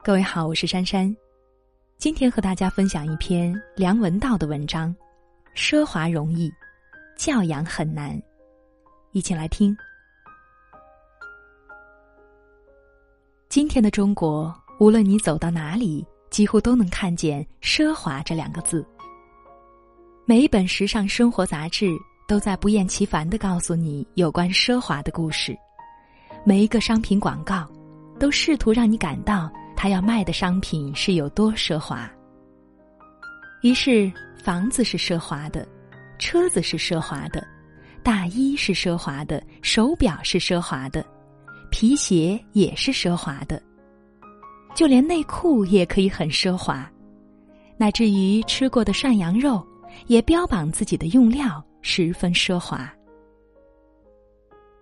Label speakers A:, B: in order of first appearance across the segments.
A: 各位好，我是珊珊，今天和大家分享一篇梁文道的文章，《奢华容易，教养很难》，一起来听。今天的中国，无论你走到哪里，几乎都能看见“奢华”这两个字。每一本时尚生活杂志都在不厌其烦的告诉你有关奢华的故事，每一个商品广告都试图让你感到。他要卖的商品是有多奢华？于是，房子是奢华的，车子是奢华的，大衣是奢华的，手表是奢华的，皮鞋也是奢华的，就连内裤也可以很奢华，乃至于吃过的涮羊肉也标榜自己的用料十分奢华。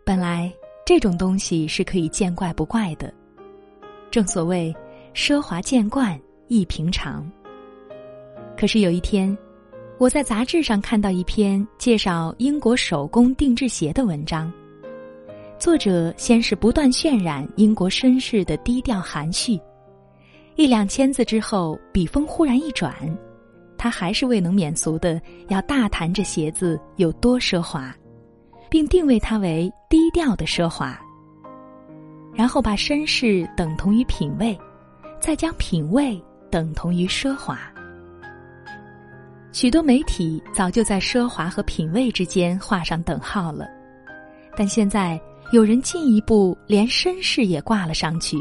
A: 本来这种东西是可以见怪不怪的，正所谓。奢华见惯亦平常。可是有一天，我在杂志上看到一篇介绍英国手工定制鞋的文章。作者先是不断渲染英国绅士的低调含蓄，一两千字之后，笔锋忽然一转，他还是未能免俗的要大谈这鞋子有多奢华，并定位它为低调的奢华。然后把绅士等同于品味。再将品味等同于奢华，许多媒体早就在奢华和品味之间画上等号了，但现在有人进一步连绅士也挂了上去，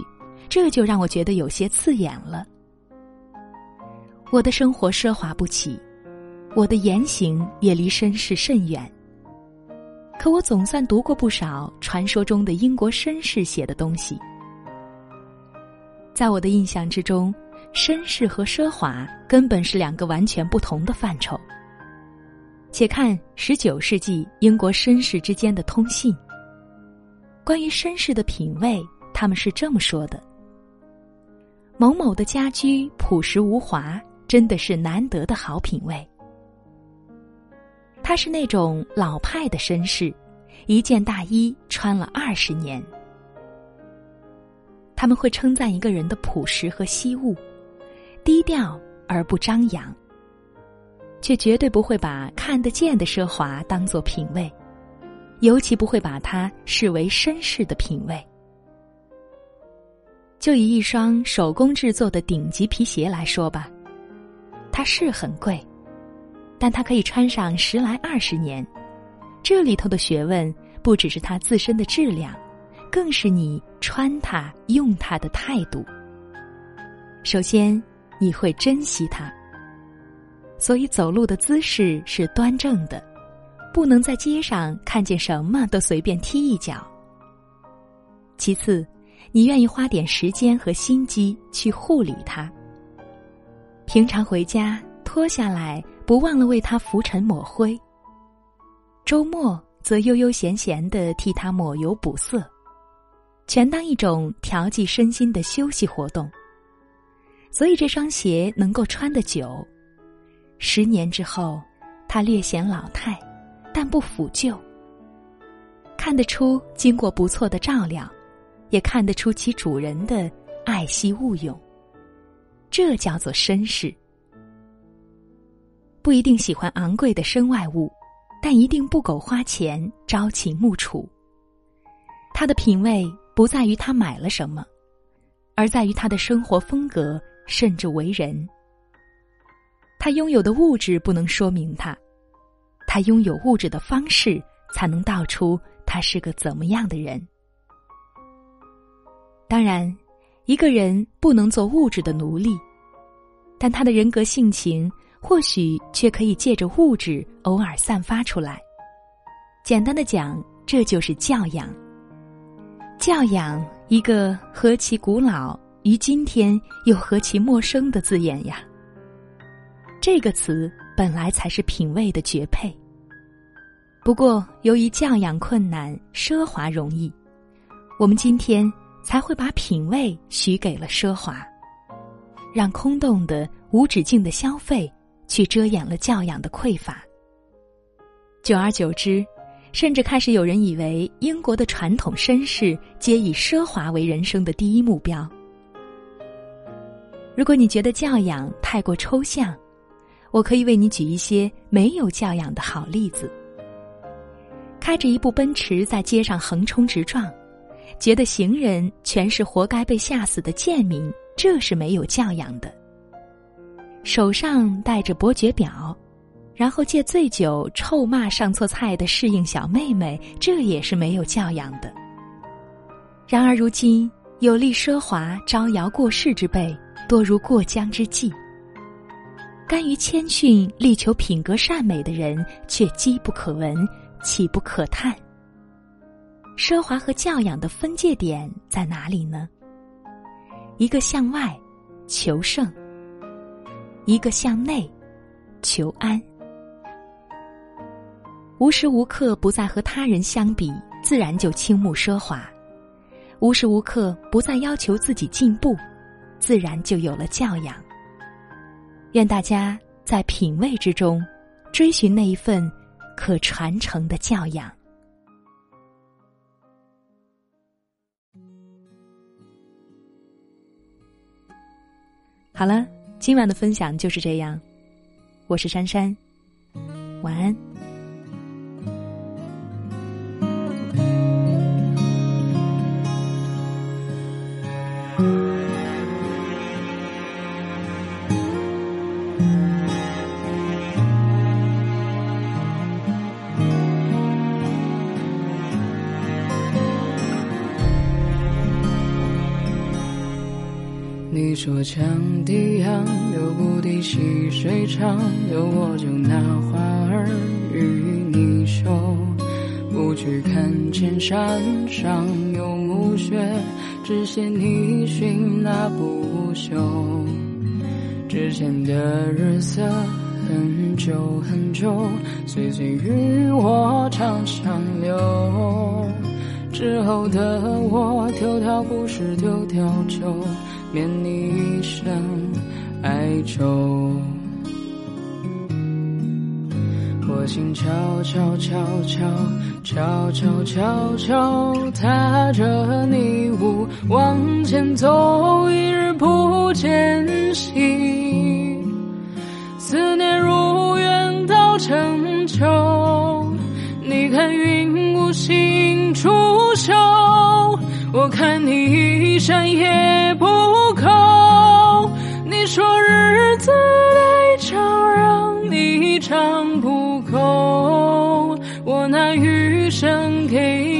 A: 这就让我觉得有些刺眼了。我的生活奢华不起，我的言行也离绅士甚远，可我总算读过不少传说中的英国绅士写的东西。在我的印象之中，绅士和奢华根本是两个完全不同的范畴。且看十九世纪英国绅士之间的通信。关于绅士的品味，他们是这么说的：某某的家居朴实无华，真的是难得的好品味。他是那种老派的绅士，一件大衣穿了二十年。他们会称赞一个人的朴实和惜物，低调而不张扬，却绝对不会把看得见的奢华当做品味，尤其不会把它视为绅士的品味。就以一双手工制作的顶级皮鞋来说吧，它是很贵，但它可以穿上十来二十年，这里头的学问不只是它自身的质量。更是你穿它、用它的态度。首先，你会珍惜它，所以走路的姿势是端正的，不能在街上看见什么都随便踢一脚。其次，你愿意花点时间和心机去护理它。平常回家脱下来，不忘了为它拂尘抹灰；周末则悠悠闲闲的替它抹油补色。全当一种调剂身心的休息活动，所以这双鞋能够穿得久。十年之后，它略显老态，但不腐旧。看得出经过不错的照料，也看得出其主人的爱惜物用。这叫做绅士。不一定喜欢昂贵的身外物，但一定不苟花钱、朝秦暮楚。他的品味。不在于他买了什么，而在于他的生活风格，甚至为人。他拥有的物质不能说明他，他拥有物质的方式才能道出他是个怎么样的人。当然，一个人不能做物质的奴隶，但他的人格性情或许却可以借着物质偶尔散发出来。简单的讲，这就是教养。教养，一个何其古老，于今天又何其陌生的字眼呀！这个词本来才是品味的绝配。不过，由于教养困难，奢华容易，我们今天才会把品味许给了奢华，让空洞的、无止境的消费去遮掩了教养的匮乏。久而久之。甚至开始有人以为英国的传统绅士皆以奢华为人生的第一目标。如果你觉得教养太过抽象，我可以为你举一些没有教养的好例子。开着一部奔驰在街上横冲直撞，觉得行人全是活该被吓死的贱民，这是没有教养的。手上戴着伯爵表，然后借醉酒臭骂上错菜的适应小妹妹，这也是没有教养的。然而如今有力奢华招摇过市之辈。多如过江之鲫。甘于谦逊、力求品格善美的人，却机不可闻，岂不可叹？奢华和教养的分界点在哪里呢？一个向外求胜，一个向内求安。无时无刻不在和他人相比，自然就倾慕奢华；无时无刻不在要求自己进步。自然就有了教养。愿大家在品味之中，追寻那一份可传承的教养。好了，今晚的分享就是这样。我是珊珊，晚安。
B: 你说羌笛杨，流不敌细水长流，我就拿花儿与你绣。不去看见山上有暮雪，只羡你寻那不朽。之前的日色很久很久，岁岁与我长相留。之后的我，丢掉不是丢掉酒。免你一生哀愁，我心悄悄悄悄悄悄悄悄踏着你舞往前走，一日不见兮，思念如远到成秋。你看云无心出，我看你一盏也不够，你说日子太长，让你唱不够，我拿余生给。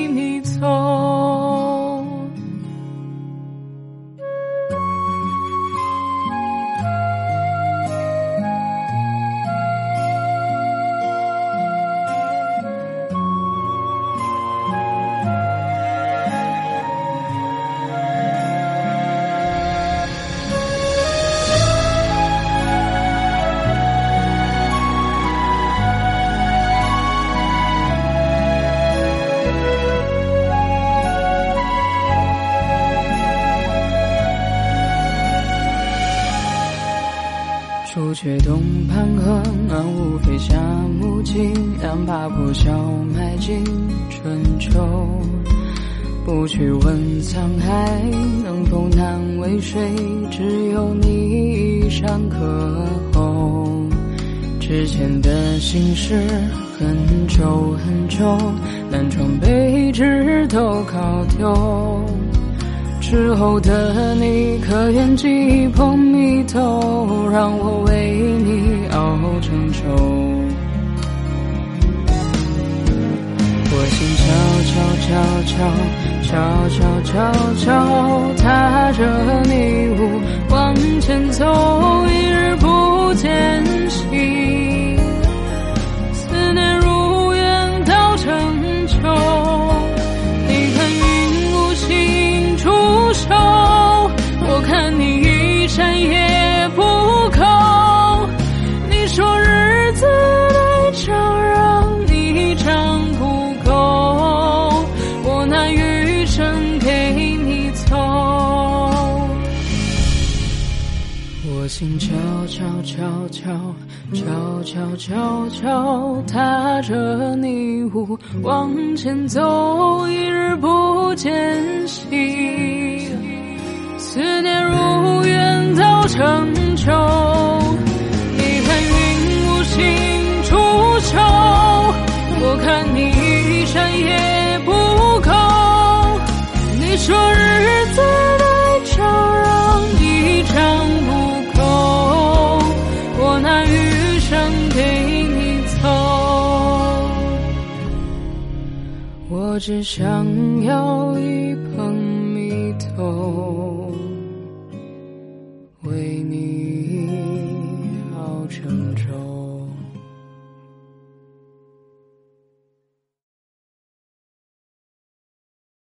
B: 雀东畔河，岸无飞下木槿，两把破箫埋进春秋。不去问沧海能否难为水，只有你一山可候。之前的心事很久很久，南窗北纸都靠丢。之后的你，可愿寄捧蜜豆，让我为你熬成粥？我心悄悄悄悄悄悄悄悄踏着迷雾往前走，一日不见心悄悄悄悄悄悄悄悄踏着你舞往前走，一日不见兮，思念如远我只想要一。